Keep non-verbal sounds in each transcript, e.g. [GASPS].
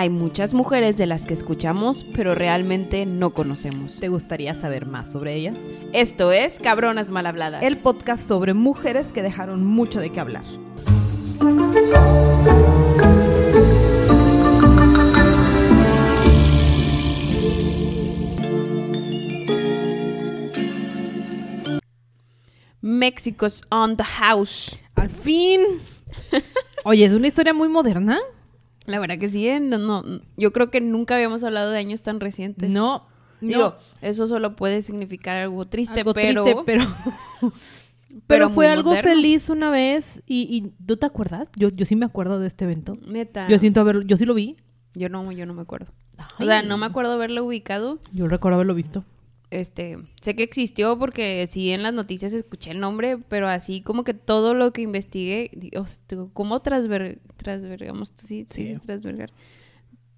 Hay muchas mujeres de las que escuchamos, pero realmente no conocemos. ¿Te gustaría saber más sobre ellas? Esto es Cabronas Mal Habladas. El podcast sobre mujeres que dejaron mucho de qué hablar. México's on the house. Al fin. [LAUGHS] Oye, es una historia muy moderna. La verdad que sí, ¿eh? no, no, yo creo que nunca habíamos hablado de años tan recientes. No, Digo, no. eso solo puede significar algo triste, algo pero... triste, pero, [LAUGHS] pero, pero fue algo moderno. feliz una vez y, y ¿tú te acuerdas? Yo, yo sí me acuerdo de este evento. Neta. Yo siento haberlo, yo sí lo vi. Yo no, yo no me acuerdo. O sea, no me acuerdo haberlo ubicado. Yo recuerdo haberlo visto. Este, sé que existió porque sí en las noticias escuché el nombre, pero así como que todo lo que investigué, o sea, ¿cómo transver, transvergamos? Sí, Sí. sí, transvergar.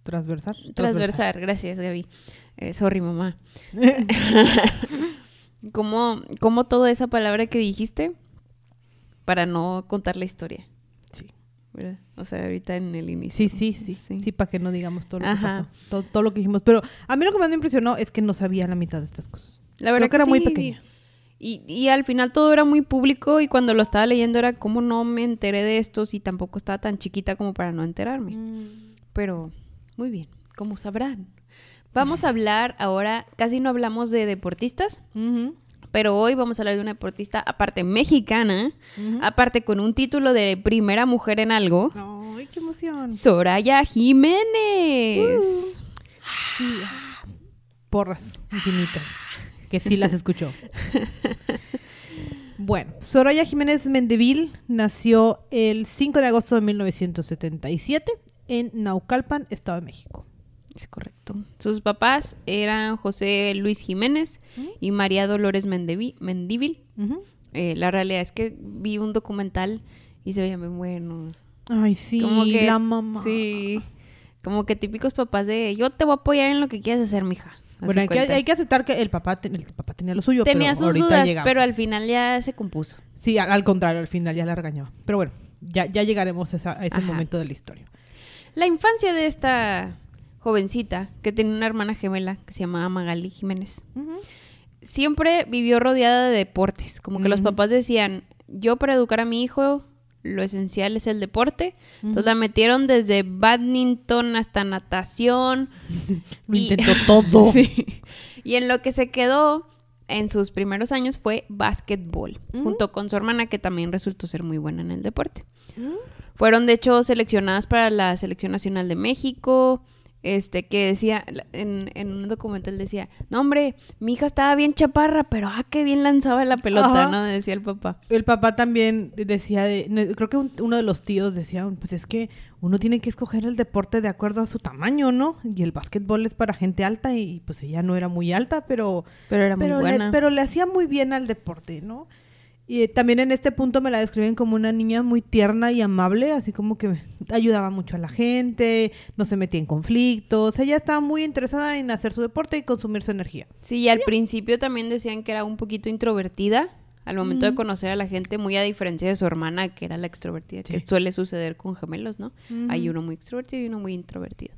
Transversar. Transversar, gracias Gaby. Eh, sorry mamá. [LAUGHS] [LAUGHS] ¿Cómo, ¿Cómo toda esa palabra que dijiste para no contar la historia? O sea, ahorita en el inicio. Sí, sí, sí, sí. para que no digamos todo lo que pasó. Todo, todo lo que dijimos. Pero a mí lo que más me impresionó es que no sabía la mitad de estas cosas. La verdad Creo que era muy pequeña. Y, y al final todo era muy público y cuando lo estaba leyendo era como no me enteré de esto si tampoco estaba tan chiquita como para no enterarme. Pero muy bien, como sabrán. Vamos a hablar ahora, casi no hablamos de deportistas, Ujú, pero hoy vamos a hablar de una deportista aparte mexicana, aparte con un título de primera mujer en algo, Ay, qué emoción. Soraya Jiménez. Sí. Porras infinitas. Que sí las escuchó. [LAUGHS] Bueno, Soraya Jiménez Mendevil nació el 5 de agosto de 1977 en Naucalpan, Estado de México. Es correcto. Sus papás eran José Luis Jiménez y María Dolores Mendevi- Mendívil. Eh, la realidad es que vi un documental y se veían muy buenos. Ay, sí, Como que- la mamá. Sí. Como que típicos papás de yo te voy a apoyar en lo que quieras hacer, mija. Bueno, hay que, hay que aceptar que el papá, te- el papá tenía lo suyo, Tenía pero sus dudas, llegamos. pero al final ya se compuso. Sí, al, al contrario, al final ya la regañaba. Pero bueno, ya, ya llegaremos a, esa- a ese Ajá. momento de la historia. La infancia de esta jovencita que tenía una hermana gemela que se llamaba Magali Jiménez. siempre vivió rodeada de deportes. Como que los papás decían, yo para educar a mi hijo, lo esencial es el deporte. Entonces la metieron desde badminton hasta natación. [LAUGHS] Lo Y- intentó [LAUGHS] todo. Sí. Y en lo que se quedó en sus primeros años fue básquetbol, junto con su hermana que también resultó ser muy buena en el deporte. Fueron de hecho seleccionadas para la Selección Nacional de México. Este, que decía, en, en un documental decía, no hombre, mi hija estaba bien chaparra, pero ah, qué bien lanzaba la pelota, Ajá. ¿no? Decía el papá. El papá también decía, de, creo que un- uno de los tíos decía, pues es que uno tiene que escoger el deporte de acuerdo a su tamaño, ¿no? Y el básquetbol es para gente alta y pues ella no era muy alta, pero, Pero era pero, muy le, buena. pero le hacía muy bien al deporte, ¿no? Y también en este punto me la describen como una niña muy tierna y amable, así como que ayudaba mucho a la gente, no se metía en conflictos, ella estaba muy interesada en hacer su deporte y consumir su energía. Sí, y al principio también decían que era un poquito introvertida al momento de conocer a la gente, muy a diferencia de su hermana, que era la extrovertida, que suele suceder con gemelos, ¿no? Hay uno muy extrovertido y uno muy introvertido.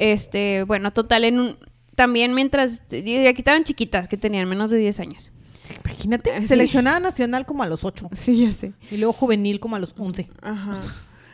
Este, bueno, total, en un... También mientras... Y aquí estaban chiquitas, que tenían menos de 10 años. Imagínate, Ah, sí. seleccionada nacional como a los 8 Sí, ya sé. y luego juvenil como a los 11. Ajá.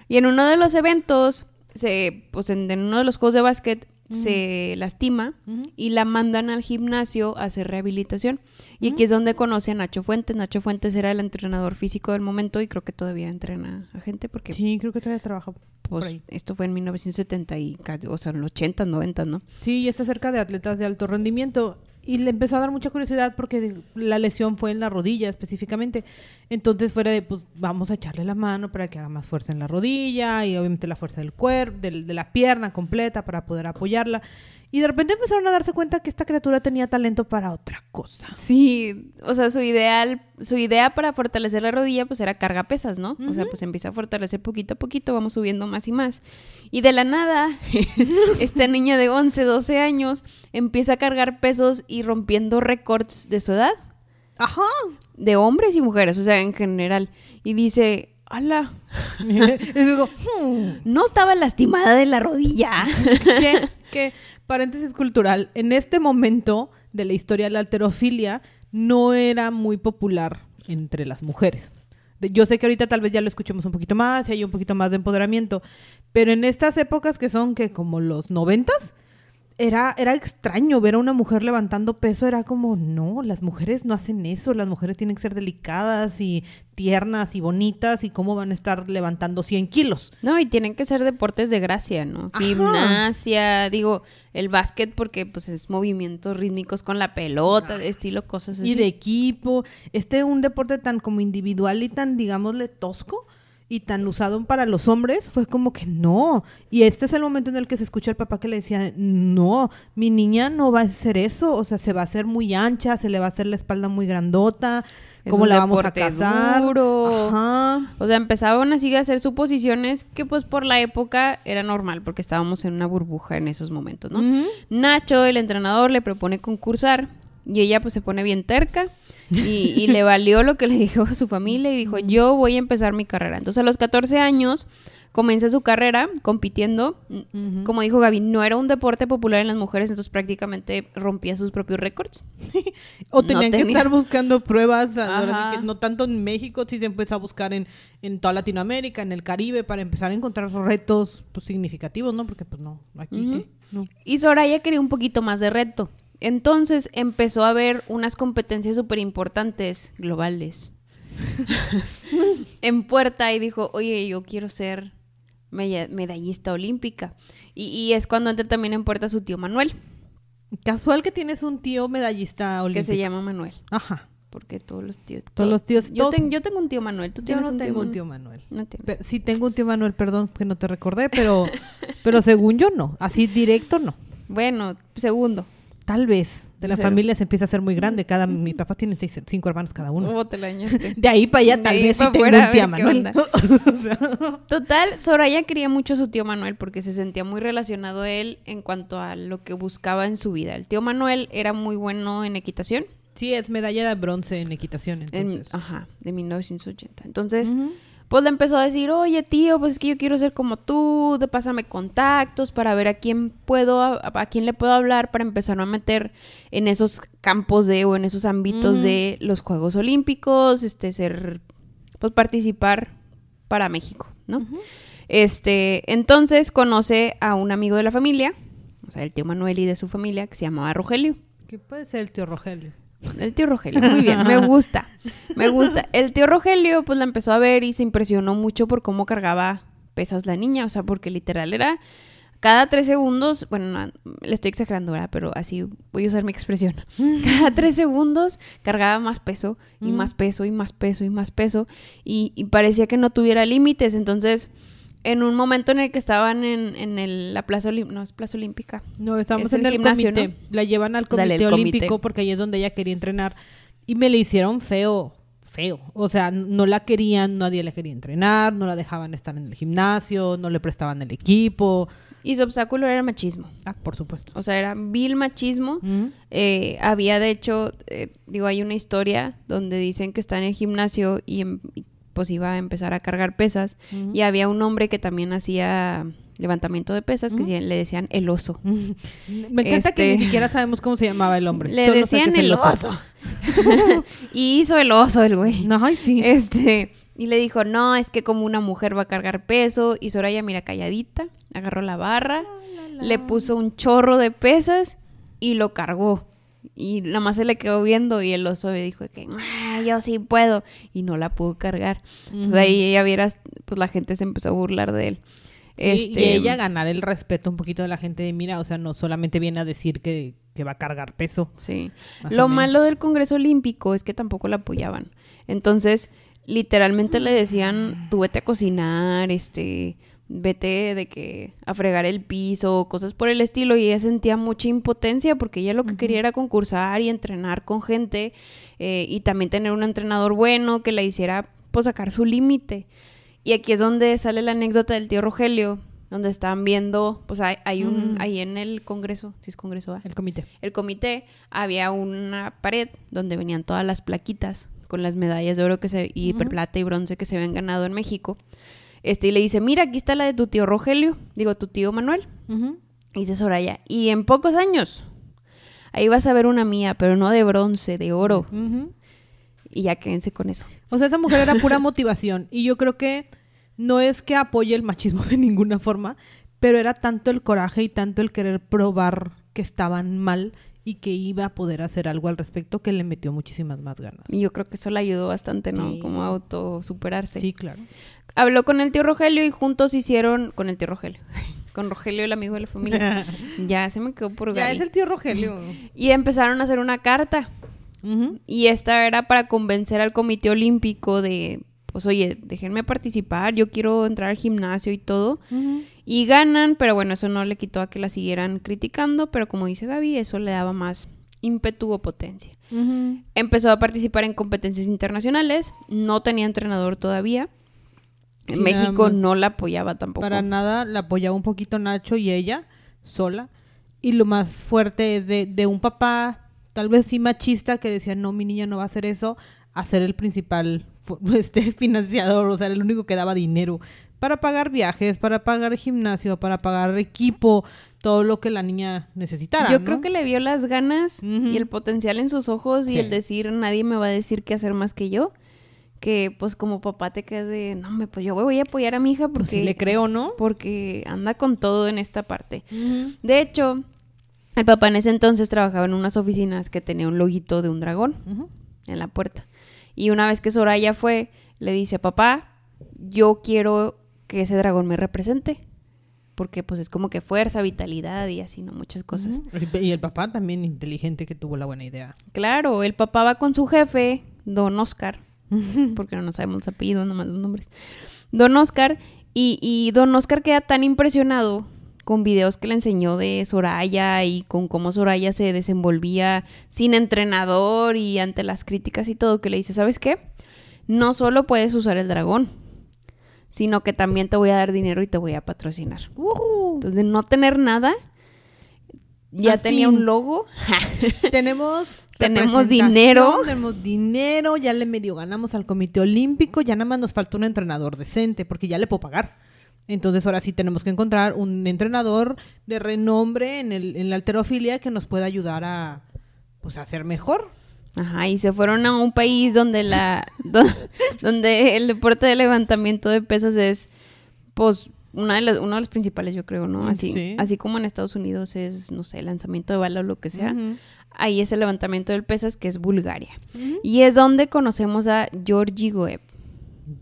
Y en uno de los eventos, se, pues en, en uno de los juegos de básquet, se lastima y la mandan al gimnasio a hacer rehabilitación. Y aquí es donde conoce a Nacho Fuentes. Nacho Fuentes era el entrenador físico del momento y creo que todavía entrena a gente porque Sí, creo que todavía trabaja por pues, ahí. esto fue en 1970 y o sea, en los 80, 90, ¿no? Sí, y está cerca de atletas de alto rendimiento. Y le empezó a dar mucha curiosidad porque de- la lesión fue en la rodilla específicamente. Entonces fuera de, pues vamos a echarle la mano para que haga más fuerza en la rodilla y obviamente la fuerza del cuerpo, del- de, la pierna completa para poder apoyarla. Y de repente empezaron a darse cuenta que esta criatura tenía talento para otra cosa. Sí, o sea, su ideal, su idea para fortalecer la rodilla pues era carga pesas, ¿no? O sea, pues empieza a fortalecer poquito a poquito, vamos subiendo más y más. Y de la nada, [LAUGHS] esta niña de 11, 12 años empieza a cargar pesos y rompiendo récords de su edad, Ajá. de hombres y mujeres, o sea, en general. Y dice, ala, [LAUGHS] Y digo, "Hmm". [LAUGHS] no estaba lastimada de la rodilla. que, que, paréntesis cultural, en este momento de la historia la alterofilia no era muy popular entre las mujeres. Yo sé que ahorita tal vez ya lo escuchemos un poquito más y hay un poquito más de empoderamiento, pero en estas épocas que son que como los noventas, era, era extraño ver a una mujer levantando peso, era como, no, las mujeres no hacen eso, las mujeres tienen que ser delicadas y tiernas y bonitas y cómo van a estar levantando 100 kilos. No, y tienen que ser deportes de gracia, ¿no? Ajá. Gimnasia, digo, el básquet porque pues es movimientos rítmicos con la pelota, de estilo cosas así. y de equipo. Este un deporte tan como individual y tan, digámosle, tosco y tan usado para los hombres, fue como que no. Y este es el momento en el que se escucha el papá que le decía, no, mi niña no va a hacer eso, o sea, se va a hacer muy ancha, se le va a hacer la espalda muy grandota, Es ¿cómo la vamos a casar? duro. Ajá. O sea, empezaban así a hacer suposiciones que pues por la época era normal porque estábamos en una burbuja en esos momentos, ¿no? Nacho, el entrenador, le propone concursar y ella pues se pone bien terca y, [LAUGHS] y le valió lo que le dijo su familia y dijo, yo voy a empezar mi carrera. Entonces a los 14 años comienza su carrera compitiendo. Como dijo Gaby, no era un deporte popular en las mujeres, entonces prácticamente rompía sus propios récords. [LAUGHS] O No tenían que tenía. estar buscando pruebas, Ajá. no tanto en México, sí se empezó a buscar en, en toda Latinoamérica, en el Caribe, para empezar a encontrar retos pues, significativos, ¿no? Porque pues no, aquí Ujú. ¿qué? no. Y Soraya quería un poquito más de reto. Entonces empezó a haber unas competencias súper importantes, globales, [LAUGHS] en puerta y dijo, oye, yo quiero ser medallista olímpica. Y, y es cuando entra también en puerta su tío Manuel, Casual que tienes un tío medallista que olímpico. se llama Manuel. Ajá. Porque todos los tíos... Todos los tíos- Yo, todos- ten- yo tengo un tío Manuel, tú Yo tienes no un tengo un tío tío Manuel. No tienes. Pe- Sí tengo un tío Manuel, perdón que no te recordé, pero, [LAUGHS] pero según yo no. Así directo no. Bueno, segundo. Tal vez. De la Cero. familia se empieza a hacer muy grande. Cada, mis papás tienen seis, cinco hermanos cada uno. Oh, te la. De ahí para allá De tal vez sí tengo fuera, un tía Manuel. onda. [LAUGHS] O sea, Total, Soraya quería mucho a su tío Manuel porque se sentía muy relacionado a él en cuanto a lo que buscaba en su vida. El tío Manuel era muy bueno en equitación, sí, es medalla de bronce en equitación, en- entonces. ajá, de 1980. Entonces, Ujú. Pues le empezó a decir, oye tío, pues es que yo quiero ser como tú, de pásame contactos para ver a quién puedo, a, a quién le puedo hablar para empezar a meter en esos campos de o en esos ámbitos de los Juegos Olímpicos, este, ser, pues participar para México, ¿no? Este, entonces conoce a un amigo de la familia, o sea, el tío Manuel y de su familia, que se llamaba Rogelio. ¿Qué puede ser el tío Rogelio? El tío Rogelio, muy bien, me [LAUGHS] gusta, me gusta. El tío Rogelio, pues la empezó a ver y se impresionó mucho por cómo cargaba pesas la niña, o sea, porque literal era cada tres segundos, bueno, no, le estoy exagerando ahora, pero así voy a usar mi expresión. [LAUGHS] Cada tres segundos cargaba más peso y Mm. más peso y más peso y más peso y, y parecía que no tuviera límites. Entonces, en un momento en el que estaban en, en el- la plaza, Olim- no es plaza olímpica, No, estamos Es en el el gimnasio, comité. La llevan al Dale, comité olímpico porque ahí es donde ella quería entrenar. Y me le hicieron feo, feo. O sea, no la querían, nadie la quería entrenar, no la dejaban estar en el gimnasio, no le prestaban el equipo. y su obstáculo era el machismo. Ah, por supuesto. O sea, era vil machismo. Eh, había, de hecho, eh, digo, hay una historia donde dicen que está en el gimnasio y, em- y, pues iba a empezar a cargar pesas. Y había un hombre que también hacía levantamiento de pesas, que le decían el oso. [LAUGHS] Me encanta que Este- ni siquiera sabemos cómo se llamaba el hombre. Le Solo decían el oso. [LAUGHS] y hizo el oso el güey. No, ay, sí. Este, y le dijo, no, es que como una mujer va a cargar peso. Y Soraya, mira, calladita, agarró la barra, le puso un chorro de pesas y lo cargó. Y nada más se le quedó viendo y el oso le dijo que, "Ah, yo sí puedo. Y no la pudo cargar. Entonces ahí ya vieras, pues la gente se empezó a burlar de él. Sí, este, Y ella ganar el respeto un poquito de la gente de mira, o sea, no solamente viene a decir que, que va a cargar peso. Sí. Lo malo del Congreso Olímpico es que tampoco la apoyaban. Entonces, literalmente le decían, tú vete a cocinar, este, vete de que a fregar el piso, cosas por el estilo, y ella sentía mucha impotencia porque ella lo que quería era concursar y entrenar con gente eh, y también tener un entrenador bueno que la hiciera pues sacar su límite. Y aquí es donde sale la anécdota del tío Rogelio, donde estaban viendo, pues hay, hay un, Mm. ahí en el Congreso, si es Congreso, ¿va? El comité. el comité había una pared donde venían todas las plaquitas con las medallas de oro que se, y plata y bronce que se habían ganado en México. Este, y le dice, mira, aquí está la de tu tío Rogelio, digo, tu tío Manuel. Y dice Soraya, y en pocos años, ahí vas a ver una mía, pero no de bronce, de oro. Y ya quédense con eso. O sea, esa mujer era pura [LAUGHS] motivación. Y yo creo que no es que apoye el machismo de ninguna forma, pero era tanto el coraje y tanto el querer probar que estaban mal y que iba a poder hacer algo al respecto que le metió muchísimas más ganas. Y yo creo que eso le ayudó bastante, ¿no? Como a autosuperarse. Sí, claro. Habló con el tío Rogelio y juntos hicieron con el tío Rogelio. [LAUGHS] con Rogelio, el amigo de la familia. [LAUGHS] ya se me quedó por Ya es el tío Rogelio. [LAUGHS] y empezaron a hacer una carta. Y esta era para convencer al Comité Olímpico de, pues oye, déjenme participar, yo quiero entrar al gimnasio y todo. Y ganan, pero bueno, eso no le quitó a que la siguieran criticando, pero como dice Gaby, eso le daba más ímpetu o potencia. Empezó a participar en competencias internacionales, no tenía entrenador todavía. México no la apoyaba tampoco. Para nada, la apoyaba un poquito Nacho y ella, sola. Y lo más fuerte es de, de un papá, tal vez sí machista, que decía, no, mi niña no va a hacer eso, a ser el principal [LAUGHS] este, financiador, o sea, el único que daba dinero para pagar viajes, para pagar gimnasio, para pagar equipo, todo lo que la niña necesitara. Yo creo que le vio las ganas y el potencial en sus ojos y el decir, nadie me va a decir qué hacer más que yo. Que pues como papá te quede, no, me, pues yo voy a apoyar a mi hija pues porque... le creo, ¿no? Porque anda con todo en esta parte. De hecho, el papá en ese entonces trabajaba en unas oficinas que tenía un loguito de un dragón en la puerta. Y una vez que Soraya fue, le dice, papá, yo quiero que ese dragón me represente. Porque pues es como que fuerza, vitalidad y así, ¿no? Muchas cosas. Y el papá también inteligente que tuvo la buena idea. Claro, el papá va con su jefe, don Oscar, porque no sabemos los apellidos, nomás los nombres. Don Oscar, y, y don Oscar queda tan impresionado con videos que le enseñó de Soraya y con cómo Soraya se desenvolvía sin entrenador y ante las críticas y todo, que le dice, ¿sabes qué? No solo puedes usar el dragón, sino que también te voy a dar dinero y te voy a patrocinar. Entonces, de no tener nada, ya tenía un logo. [LAUGHS] tenemos tenemos dinero. Tenemos dinero, ya le medio ganamos al Comité Olímpico, ya nada más nos falta un entrenador decente, porque ya le puedo pagar. Entonces ahora sí tenemos que encontrar un entrenador de renombre en, el, en la alterofilia que nos pueda ayudar a, pues, a hacer mejor. Ajá, y se fueron a un país donde la [LAUGHS] donde el deporte de levantamiento de pesas es pues una de las, uno de los principales, yo creo, ¿no? Así, así como en Estados Unidos es, no sé, lanzamiento de bala o lo que sea. Ahí es el levantamiento de pesas, que es Bulgaria. Y es donde conocemos a Georgi Goeb.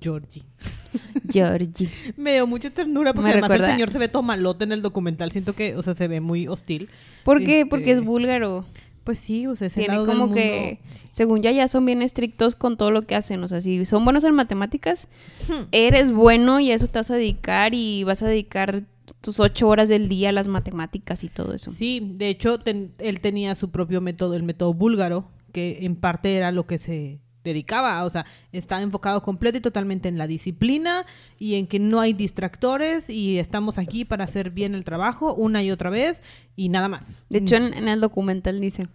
Georgi. [LAUGHS] Georgi. Me dio mucha ternura porque además el señor se ve tomalote en el documental. Siento que, o sea, se ve muy hostil. ¿Por qué? Porque es este, búlgaro. Pues sí, o sea, ese Tiene como que, según ya, ya son bien estrictos con todo lo que hacen. O sea, si son buenos en matemáticas, hmm. eres bueno y a eso te vas a dedicar y vas a dedicar tus ocho horas del día a las matemáticas y todo eso. Sí, de hecho, él tenía su propio método, el método búlgaro, que en parte era lo que se dedicaba, o sea, está enfocado completo y totalmente en la disciplina y en que no hay distractores y estamos aquí para hacer bien el trabajo una y otra vez y nada más. De hecho, en, el documental dice,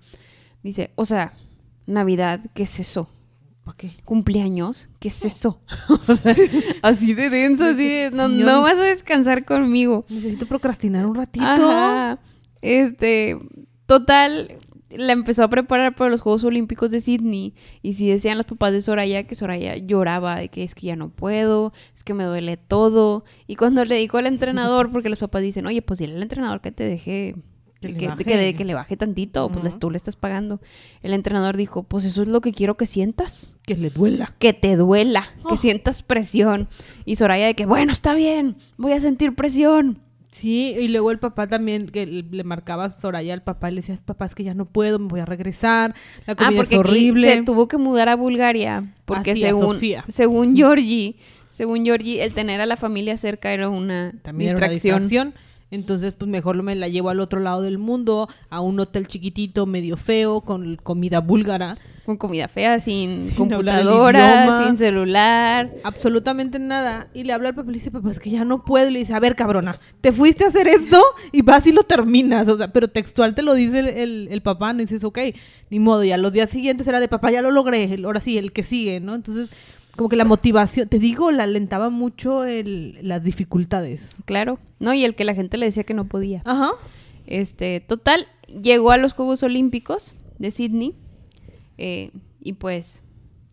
dice, o sea, Navidad, ¿qué es eso? ¿Para qué? Cumpleaños, ¿qué es eso? [LAUGHS] o sea, así de denso, así de, no, no vas a descansar conmigo. Necesito procrastinar un ratito. Este, total, la empezó a preparar para los Juegos Olímpicos de Sydney y si decían los papás de Soraya que Soraya lloraba de que es que ya no puedo, es que me duele todo y cuando le dijo al entrenador [LAUGHS] porque los papás dicen, "Oye, pues dile al entrenador que te deje que, le, baje. Que, le baje tantito, pues tú le estás pagando." El entrenador dijo, "Pues eso es lo que quiero que sientas, que le duela, que te duela, que oh. sientas presión." Y Soraya de que, "Bueno, está bien, voy a sentir presión." Sí, y luego el papá también, que le marcaba a Soraya al papá, y le decía, papá, es que ya no puedo, me voy a regresar, la ah, comida es horrible. se tuvo que mudar a Bulgaria, porque según, según Georgie, según Georgie, el tener a la familia cerca era una, distracción. Entonces, pues mejor me la llevo al otro lado del mundo, a un hotel chiquitito, medio feo, con comida búlgara. Con comida fea, sin, computadora, sin celular. Absolutamente nada. Y le habla al papá y le dice, papá, es que ya no puedo. Y le dice, a ver, cabrona, te fuiste a hacer esto y vas y lo terminas. O sea, pero textual te lo dice el, el, papá, no dices, ok, ni modo. Y a los días siguientes era de, papá, ya lo logré, ahora sí, el que sigue, ¿no? Entonces como que la motivación, te digo, la alentaba mucho el, las dificultades. Claro, no, y el que la gente le decía que no podía. Ajá. Este, total, llegó a los Juegos Olímpicos de Sydney eh, y pues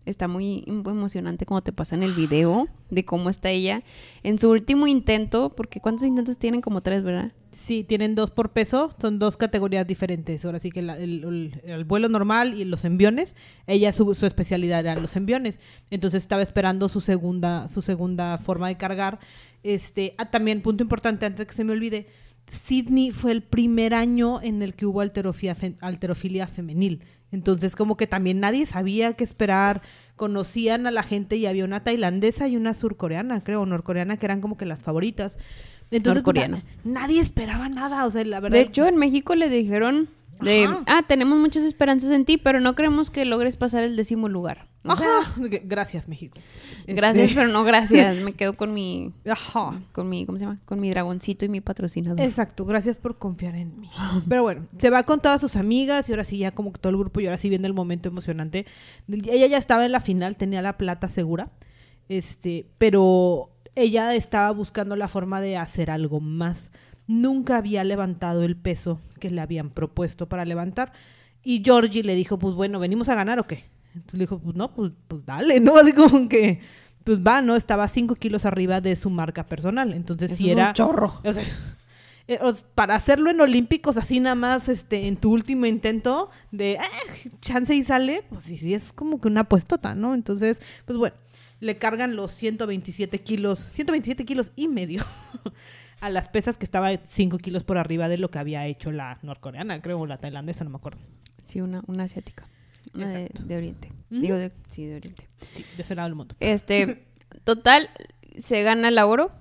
está muy, emocionante como te pasa en el video de cómo está ella en su último intento, porque ¿cuántos intentos tienen? Como tres, ¿verdad? Sí, tienen dos por peso, son dos categorías diferentes. Ahora sí que el, vuelo normal y los enviones, ella su, especialidad eran los enviones. Entonces estaba esperando su segunda, su segunda forma de cargar. Este, ah, también, punto importante, antes que se me olvide, Sydney fue el primer año en el que hubo alterofilia femenil. Entonces, como que también nadie sabía qué esperar. Conocían a la gente y había una tailandesa y una surcoreana, creo, norcoreana, que eran como que las favoritas. Entonces, pues, nadie esperaba nada, o sea, la verdad. De hecho, en México le dijeron de, ah, tenemos muchas esperanzas en ti, pero no creemos que logres pasar el décimo lugar. Ajá. Gracias, México. Gracias, este pero no gracias. Me quedo con mi, Ajá. con mi, ¿cómo se llama? Con mi dragoncito y mi patrocinador. Exacto. Gracias por confiar en mí. Pero bueno, se va con todas sus amigas y ahora sí ya como que todo el grupo y ahora sí viene el momento emocionante. Ella ya estaba en la final, tenía la plata segura. Este, pero ella estaba buscando la forma de hacer algo más. Nunca había levantado el peso que le habían propuesto para levantar. Y Georgie le dijo, pues bueno, ¿venimos a ganar o qué? Entonces le dijo, pues no, pues, pues dale, [LAUGHS] ¿no? Así como que, pues va, ¿no? Estaba cinco kilos arriba de su marca personal. Entonces si era... Un chorro. [LAUGHS] Eh, o sea, para hacerlo en Olímpicos así nada más este en tu último intento de eh, chance y sale, pues sí, sí es como que una puestota, ¿no? Entonces, pues bueno, le cargan los 127 kilos, 127 kilos y medio [LAUGHS] a las pesas que estaba 5 kilos por arriba de lo que había hecho la norcoreana, creo, o la tailandesa, no me acuerdo. Sí, una, una asiática. Una de, Oriente. Digo, de, sí, de Oriente. Sí, de ese lado del mundo. Este, [LAUGHS] total, se gana el oro.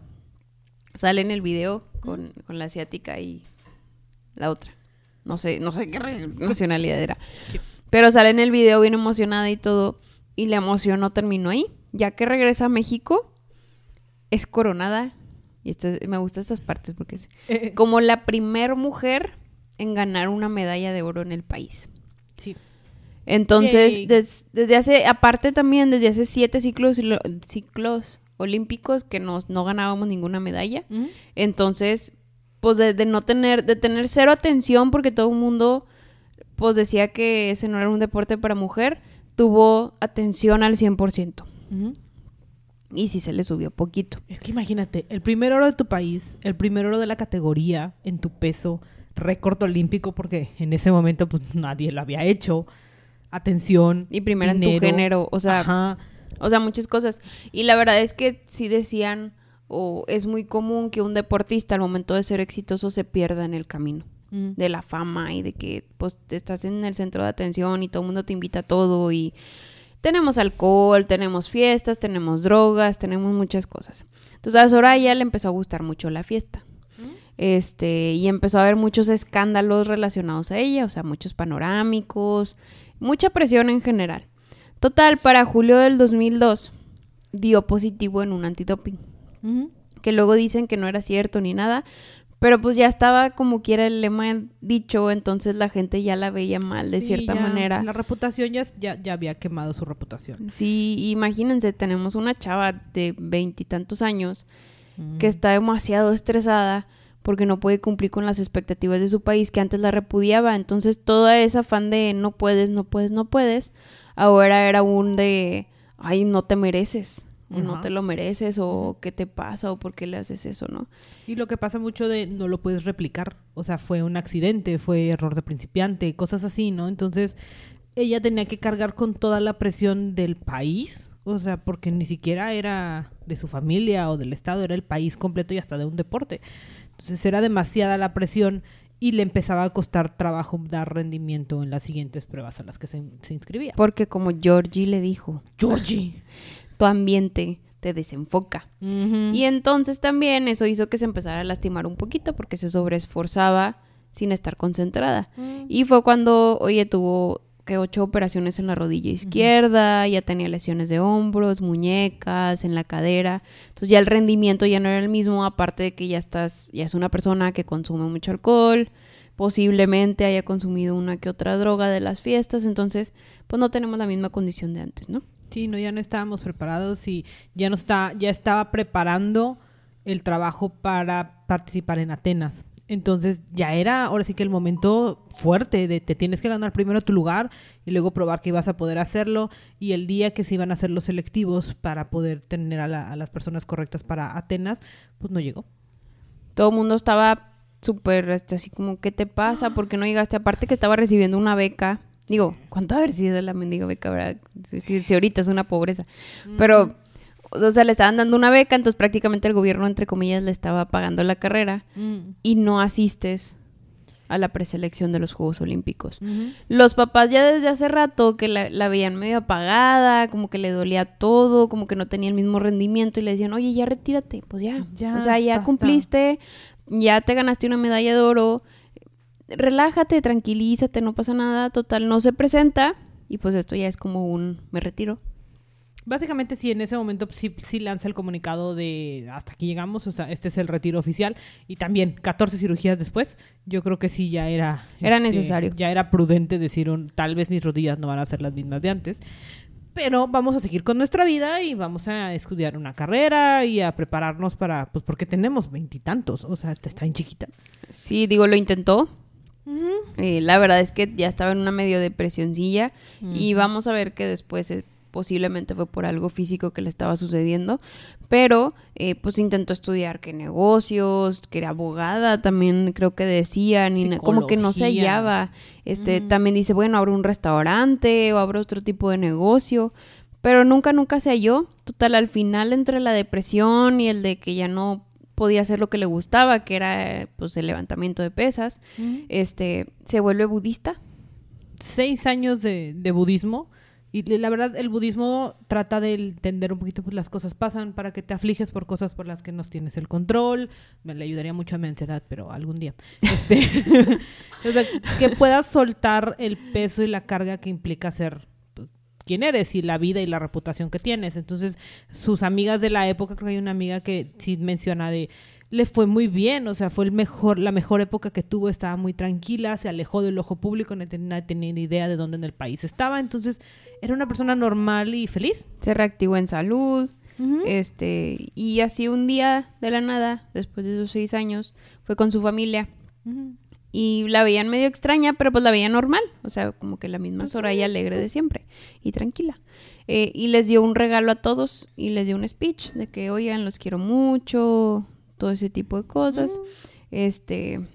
Sale en el video con, con la asiática y la otra. No sé, no sé qué nacionalidad era. Pero sale en el video bien emocionada y todo. Y la emoción no terminó ahí ya que regresa a México, es coronada, y esto, me gustan estas partes porque es eh. como la primer mujer en ganar una medalla de oro en el país. Sí. Entonces, desde hace, aparte también, desde hace siete ciclos, ciclos olímpicos que nos, no ganábamos ninguna medalla. Entonces, pues de, no tener, de tener cero atención porque todo el mundo, pues decía que ese no era un deporte para mujer, tuvo atención al 100%. Y si se le subió poquito. Es que imagínate, el primer oro de tu país, el primer oro de la categoría en tu peso, récord olímpico, porque en ese momento pues nadie lo había hecho. Atención. Y primero en tu género, o sea, o sea, muchas cosas. Y la verdad es que sí decían, o es muy común que un deportista al momento de ser exitoso se pierda en el camino mm. de la fama y de que pues estás en el centro de atención y todo el mundo te invita a todo y tenemos alcohol, tenemos fiestas, tenemos drogas, tenemos muchas cosas. Entonces a Soraya le empezó a gustar mucho la fiesta. Este, y empezó a haber muchos escándalos relacionados a ella, o sea, muchos panorámicos, mucha presión en general. Total, para julio del 2002 dio positivo en un antidoping. Que luego dicen que no era cierto ni nada, pero pues ya estaba como quiera el lema dicho, entonces la gente ya la veía mal de cierta manera. La reputación ya, ya, había quemado su reputación. Sí, imagínense, tenemos una chava de veintitantos años que está demasiado estresada porque no puede cumplir con las expectativas de su país que antes la repudiaba. Entonces toda esa afán de no puedes, no puedes, no puedes, ahora era un de, ay, no te mereces no te lo mereces o qué te pasa o por qué le haces eso, ¿no? Y lo que pasa mucho de no lo puedes replicar, o sea, fue un accidente, fue error de principiante, cosas así, ¿no? Entonces, ella tenía que cargar con toda la presión del país, o sea, porque ni siquiera era de su familia o del estado, era el país completo y hasta de un deporte. Entonces, era demasiada la presión y le empezaba a costar trabajo dar rendimiento en las siguientes pruebas a las que se, se inscribía. Porque como Georgie le dijo. Georgie tu ambiente, te desenfoca. Y entonces también eso hizo que se empezara a lastimar un poquito porque se sobreesforzaba sin estar concentrada. Mm. Y fue cuando, oye, tuvo que ocho operaciones en la rodilla izquierda, ya tenía lesiones de hombros, muñecas, en la cadera. Entonces ya el rendimiento ya no era el mismo, aparte de que ya estás, ya es una persona que consume mucho alcohol, posiblemente haya consumido una que otra droga de las fiestas, entonces pues no tenemos la misma condición de antes, ¿no? Sí, no, ya no estábamos preparados y ya no está, ya estaba preparando el trabajo para participar en Atenas. Entonces ya era ahora sí que el momento fuerte de te tienes que ganar primero tu lugar y luego probar que ibas a poder hacerlo y el día que se iban a hacer los selectivos para poder tener a, a las personas correctas para Atenas, pues no llegó. Todo el mundo estaba súper este, así como, ¿qué te pasa? [GASPS] ¿Por qué no llegaste? Aparte que estaba recibiendo una beca. Digo, ¿cuánto haber sido la mendiga beca? ¿verdad? Si, ahorita es una pobreza. Pero, o sea, le estaban dando una beca, entonces prácticamente el gobierno, entre comillas, le estaba pagando la carrera mm. y no asistes a la preselección de los Juegos Olímpicos. Los papás ya desde hace rato que la, veían medio apagada, como que le dolía todo, como que no tenía el mismo rendimiento y le decían, oye, ya retírate, pues ya, ya o sea, ya cumpliste, ya te ganaste una medalla de oro, relájate, tranquilízate, no pasa nada, total, no se presenta y pues esto ya es como un me retiro. Básicamente sí, en ese momento sí, sí, lanza el comunicado de hasta aquí llegamos, o sea, este es el retiro oficial y también 14 cirugías después, yo creo que sí ya era... Era este, necesario. Ya era prudente decir, un, tal vez mis rodillas no van a ser las mismas de antes, pero vamos a seguir con nuestra vida y vamos a estudiar una carrera y a prepararnos para, pues porque tenemos veintitantos, o sea, está en chiquita. Sí, digo, lo intentó. Eh, la verdad es que ya estaba en una medio depresioncilla y vamos a ver que después eh, posiblemente fue por algo físico que le estaba sucediendo, pero eh, pues intentó estudiar que negocios, que era abogada, también creo que decían, y como que no se hallaba. Este, también dice, bueno, abro un restaurante o abro otro tipo de negocio, pero nunca, nunca se halló. Total, al final entre la depresión y el de que ya no podía hacer lo que le gustaba, que era pues el levantamiento de pesas, este, se vuelve budista. Seis años de, de budismo y la verdad, el budismo trata de entender un poquito, pues las cosas pasan para que te afliges por cosas por las que no tienes el control. Me le ayudaría mucho a mi ansiedad, pero algún día. Este, [LAUGHS] que puedas soltar el peso y la carga que implica ser quien eres y la vida y la reputación que tienes. Entonces, sus amigas de la época, creo que hay una amiga que sí menciona de le fue muy bien, o sea, fue el mejor, la mejor época que tuvo, estaba muy tranquila, se alejó del ojo público, no tenía, tenía idea de dónde en el país estaba, entonces era una persona normal y feliz. Se reactivó en salud, este, y así un día de la nada, después de esos seis años, fue con su familia. Y la veían medio extraña, pero pues la veían normal. O sea, como que la misma pues Soraya alegre de siempre y tranquila. Eh, y les dio un regalo a todos y les dio un speech de que, oigan, los quiero mucho, todo ese tipo de cosas. Este,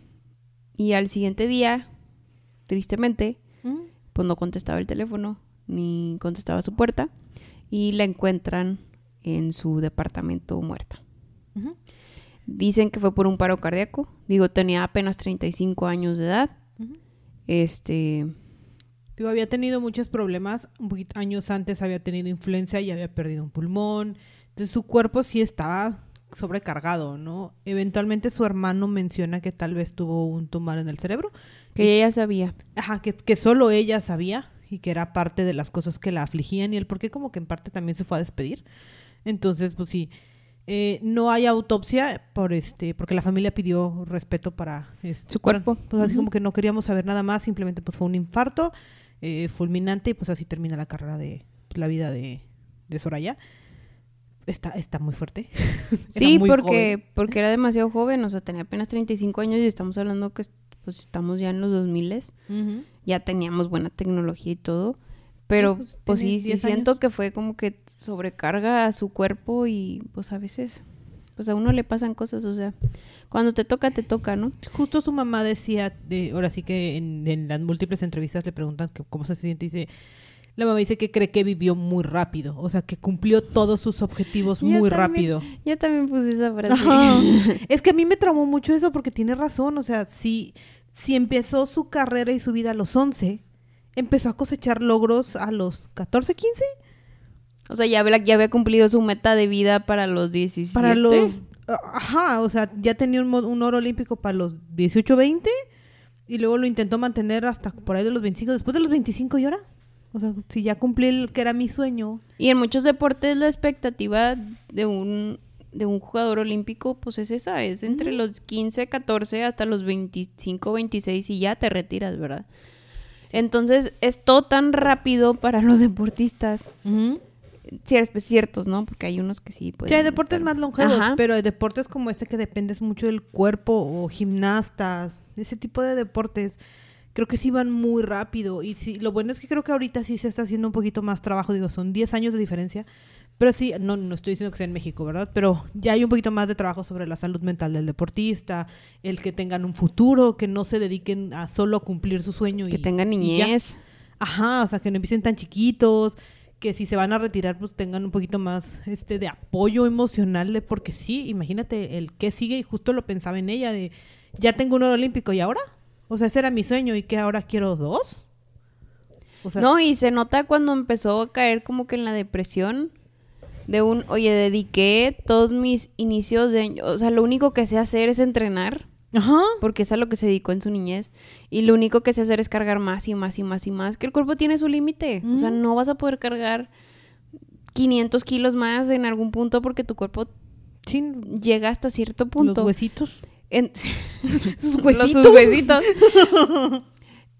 y al siguiente día, tristemente, pues no contestaba el teléfono ni contestaba su puerta y la encuentran en su departamento muerta. Dicen que fue por un paro cardíaco. Digo, tenía apenas 35 años de edad. Este. Digo, había tenido muchos problemas. Un poquito años antes había tenido influenza y había perdido un pulmón. Entonces su cuerpo sí estaba sobrecargado, ¿no? Eventualmente su hermano menciona que tal vez tuvo un tumor en el cerebro. Que ella sabía. Ajá, que, que solo ella sabía y que era parte de las cosas que la afligían y el por qué como que en parte también se fue a despedir. Entonces, pues sí, eh, no hay autopsia por este porque la familia pidió respeto para este, su cuerpo. Pues así como que no queríamos saber nada más, simplemente pues fue un infarto eh, fulminante y pues así termina la carrera de la vida de, de Soraya. Está, está muy fuerte. [LAUGHS] sí, porque, porque era demasiado joven, o sea, tenía apenas 35 años y estamos hablando que pues estamos ya en los 2000 ya teníamos buena tecnología y todo, pero pues, pues sí, sí siento que fue como que sobrecarga a su cuerpo y pues a veces pues a uno le pasan cosas, o sea, cuando te toca, te toca, ¿no? Justo su mamá decía, de, ahora sí que en, las múltiples entrevistas le preguntan cómo se siente y dice, la mamá dice que cree que vivió muy rápido, o sea, que cumplió todos sus objetivos muy rápido. Yo también puse esa frase. [LAUGHS] es que a mí me traumó mucho eso porque tiene razón, o sea, sí si empezó su carrera y su vida a los 11, empezó a cosechar logros a los 14, 15. O sea, ya, había- ya había cumplido su meta de vida para los 17. Para los... Ajá, o sea, ya tenía un, oro olímpico para los 18, 20 y luego lo intentó mantener hasta por ahí de los 25. Después de los 25 y ahora, o sea, si ya cumplí el que era mi sueño. Y en muchos deportes la expectativa de un, de un jugador olímpico, pues es esa, es entre los 15, 14 hasta los 25, 26 y ya te retiras, ¿verdad? Entonces es todo tan rápido para los deportistas, cier- ciertos, ¿no? Porque hay unos que sí pueden Sí, hay deportes estar- más longevos, Ajá. pero hay deportes como este que dependes mucho del cuerpo o gimnastas, ese tipo de deportes, creo que sí van muy rápido. Y sí, lo bueno es que creo que ahorita sí se está haciendo un poquito más trabajo, digo, son 10 años de diferencia, pero sí, no, no estoy diciendo que sea en México, ¿verdad? Pero ya hay un poquito más de trabajo sobre la salud mental del deportista, el que tengan un futuro, que no se dediquen a solo cumplir su sueño. que y- tengan y niñez. Ajá, o sea, que no empiecen tan chiquitos, que si se van a retirar, pues tengan un poquito más este de apoyo emocional, de porque sí, imagínate el que sigue, y justo lo pensaba en ella, de ya tengo un oro olímpico, ¿y ahora? O sea, ese era mi sueño, ¿y que ahora quiero dos? O sea, No, y se nota cuando empezó a caer como que en la depresión de un, oye, dediqué todos mis inicios de o sea, lo único que sé hacer es entrenar, ajá, porque es a lo que se dedicó en su niñez, y lo único que sé hacer es cargar más y más y más y más, que el cuerpo tiene su límite, o sea, Ujú. no vas a poder cargar 500 kilos más en algún punto porque tu cuerpo sí, llega hasta cierto punto. los huesitos. En- [LAUGHS] [LAUGHS] Sus Los- huesitos. sus huesitos.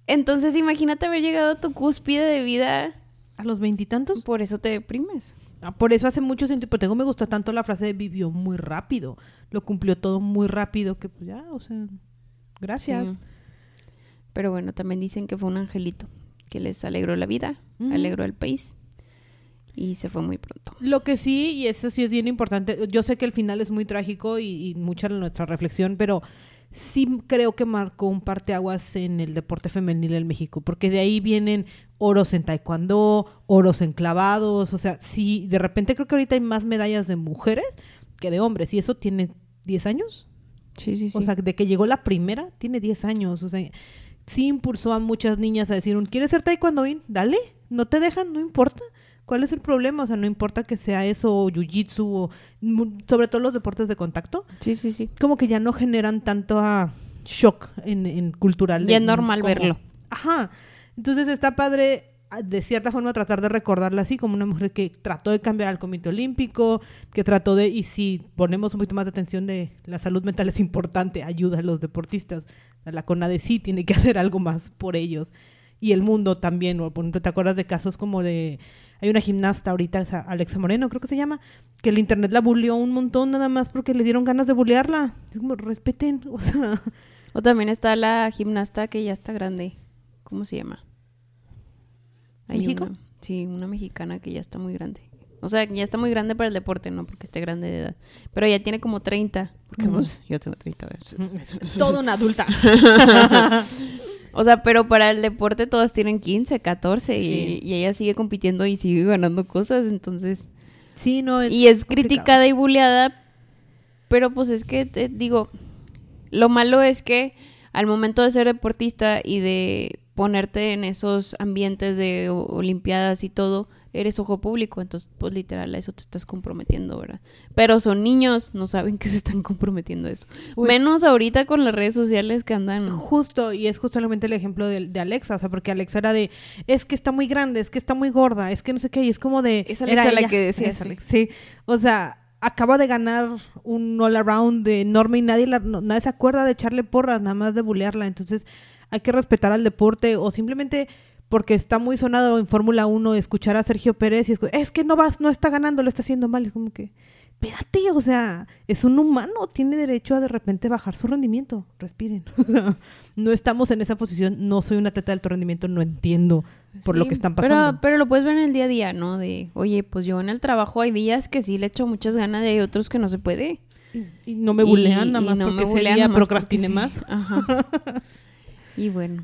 Entonces, imagínate haber llegado a tu cúspide de vida, A los veintitantos. por eso te deprimes. Ah, Por eso hace mucho sentido, por tengo me gustó tanto la frase de vivió muy rápido, lo cumplió todo muy rápido, que pues ya, o sea, gracias. Sí. Pero bueno, también dicen que fue un angelito que les alegró la vida, alegró el país y se fue muy pronto. Lo que sí, y eso sí es bien importante, yo sé que el final es muy trágico y, y mucha nuestra reflexión, pero sí creo que marcó un parteaguas en el deporte femenil en México, porque de ahí vienen oros en taekwondo, oros en clavados, o sea, sí, de repente creo que ahorita hay más medallas de mujeres que de hombres, y eso tiene 10 años. Sí, sí, sí. O sea, de que llegó la primera, tiene 10 años. O sea, sí impulsó a muchas niñas a decir, ¿quieres ser taekwondoín? Dale, no te dejan, no importa. ¿Cuál es el problema? O sea, no importa que sea eso, o jiu-jitsu, o sobre todo los deportes de contacto, sí, sí, sí. como que ya no generan tanto ah, shock en, en cultural. De- es normal como- verlo. Ajá. Entonces está padre, ah, de cierta forma, tratar de recordarla así, como una mujer que trató de cambiar al Comité Olímpico, que trató de, y si ponemos un poquito más de atención de la salud mental es importante, ayuda a los deportistas. La CONADE sí tiene que [LAUGHS] hacer algo más por ellos. Y el mundo también, o por ejemplo, ¿te acuerdas de casos como de... Hay una gimnasta ahorita, Alexa Moreno, creo que se llama, que el internet la bulleó un montón nada más porque le dieron ganas de bullearla. Es como, respeten, [LAUGHS] o sea... O también está la gimnasta que ya está grande. ¿Cómo se llama? Hay ¿México? una- sí, una mexicana que ya está muy grande. O sea, ya está muy grande para el deporte, no porque esté grande de edad. Pero ya tiene como 30. Porque pues yo tengo 30 veces. Toda una adulta. [LAUGHS] O sea, pero para el deporte todas tienen 15, 14 y- Sí. y, ella sigue compitiendo y sigue ganando cosas, entonces... Sí, no es y es complicado. criticada y bulleada, pero pues es que, te digo, lo malo es que al momento de ser deportista y de ponerte en esos ambientes de olimpiadas y todo, eres ojo público, entonces pues literal a eso te estás comprometiendo, ¿verdad? Pero son niños, no saben que se están comprometiendo a eso. Menos ahorita con las redes sociales que andan... Justo, y es justamente el ejemplo de, de Alexa, o sea, porque Alexa era de, es que está muy grande, es que está muy gorda, es que no sé qué, y es como de... Es Alexa era la ella. que decía Es. Alexa, Sí, o sea, acaba de ganar un all around de enorme y nadie, la- no- nadie se acuerda de echarle porras, nada más de bulearla, entonces hay que respetar al deporte o simplemente porque está muy sonado en Fórmula 1 escuchar a Sergio Pérez y escu- es que no vas, no está ganando, lo está haciendo mal, es como que... Espérate, o sea, es un humano, tiene derecho a de repente bajar su rendimiento. Respiren. [LAUGHS] No estamos en esa posición, no soy una teta de alto rendimiento, no entiendo por lo que están pero- pasando. Pero, lo puedes ver en el día a día, ¿no? De, oye, pues yo en el trabajo hay días que sí le echo muchas ganas y hay otros que no se puede. Y, y no me bulean Y- nada y más no porque me día nada más procrastiné porque más. Ajá. [LAUGHS] y bueno,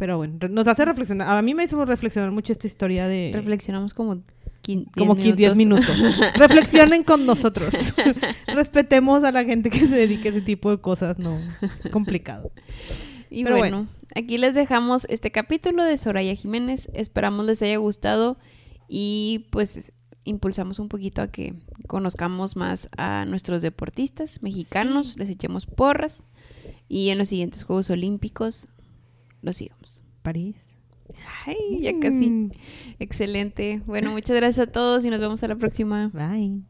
Pero bueno, nos hace reflexionar. A mí me hizo reflexionar mucho esta historia de... reflexionamos como quin- 10 como 10 minutos. [LAUGHS] Reflexionen con nosotros. [LAUGHS] Respetemos a la gente que se dedique a ese tipo de cosas. No, es complicado. Y Pero bueno, aquí les dejamos este capítulo de Soraya Jiménez. Esperamos les haya gustado y pues impulsamos un poquito a que conozcamos más a nuestros deportistas mexicanos, les echemos porras y en los siguientes Juegos Olímpicos los sigamos. París. Ay, ya casi. Mm. Excelente. Bueno, muchas gracias a todos y nos vemos a la próxima. Bye.